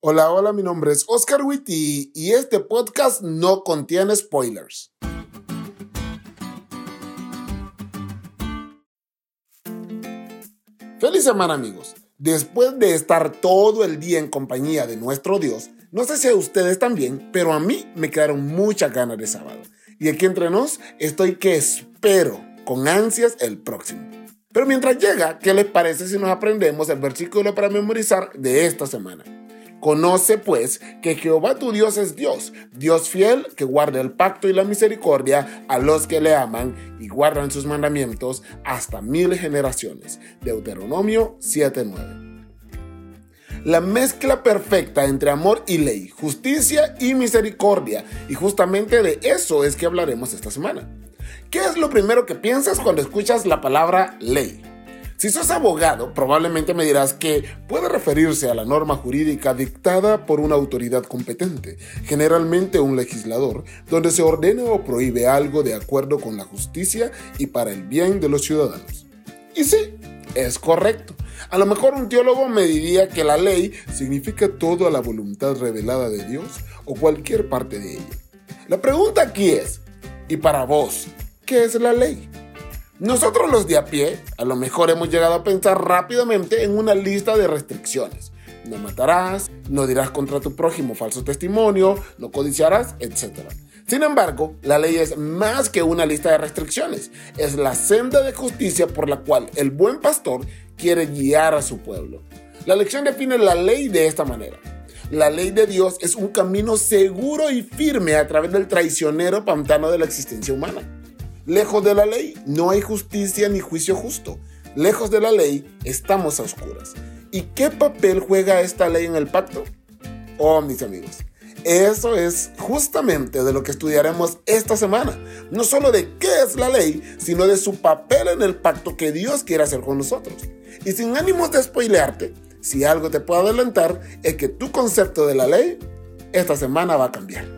Hola, hola, mi nombre es Oscar Witty y este podcast no contiene spoilers. Feliz semana amigos. Después de estar todo el día en compañía de nuestro Dios, no sé si a ustedes también, pero a mí me quedaron muchas ganas de sábado. Y aquí entre nos estoy que espero con ansias el próximo. Pero mientras llega, ¿qué les parece si nos aprendemos el versículo para memorizar de esta semana? Conoce pues que Jehová tu Dios es Dios, Dios fiel que guarda el pacto y la misericordia a los que le aman y guardan sus mandamientos hasta mil generaciones. Deuteronomio 7:9. La mezcla perfecta entre amor y ley, justicia y misericordia. Y justamente de eso es que hablaremos esta semana. ¿Qué es lo primero que piensas cuando escuchas la palabra ley? Si sos abogado, probablemente me dirás que puede referirse a la norma jurídica dictada por una autoridad competente, generalmente un legislador, donde se ordena o prohíbe algo de acuerdo con la justicia y para el bien de los ciudadanos. Y sí, es correcto. A lo mejor un teólogo me diría que la ley significa toda la voluntad revelada de Dios o cualquier parte de ella. La pregunta aquí es, ¿y para vos, qué es la ley? Nosotros los de a pie, a lo mejor hemos llegado a pensar rápidamente en una lista de restricciones. No matarás, no dirás contra tu prójimo falso testimonio, no codiciarás, etc. Sin embargo, la ley es más que una lista de restricciones. Es la senda de justicia por la cual el buen pastor quiere guiar a su pueblo. La lección define la ley de esta manera. La ley de Dios es un camino seguro y firme a través del traicionero pantano de la existencia humana. Lejos de la ley no hay justicia ni juicio justo. Lejos de la ley estamos a oscuras. ¿Y qué papel juega esta ley en el pacto? Oh, mis amigos, eso es justamente de lo que estudiaremos esta semana. No solo de qué es la ley, sino de su papel en el pacto que Dios quiere hacer con nosotros. Y sin ánimos de spoilearte, si algo te puedo adelantar es que tu concepto de la ley esta semana va a cambiar.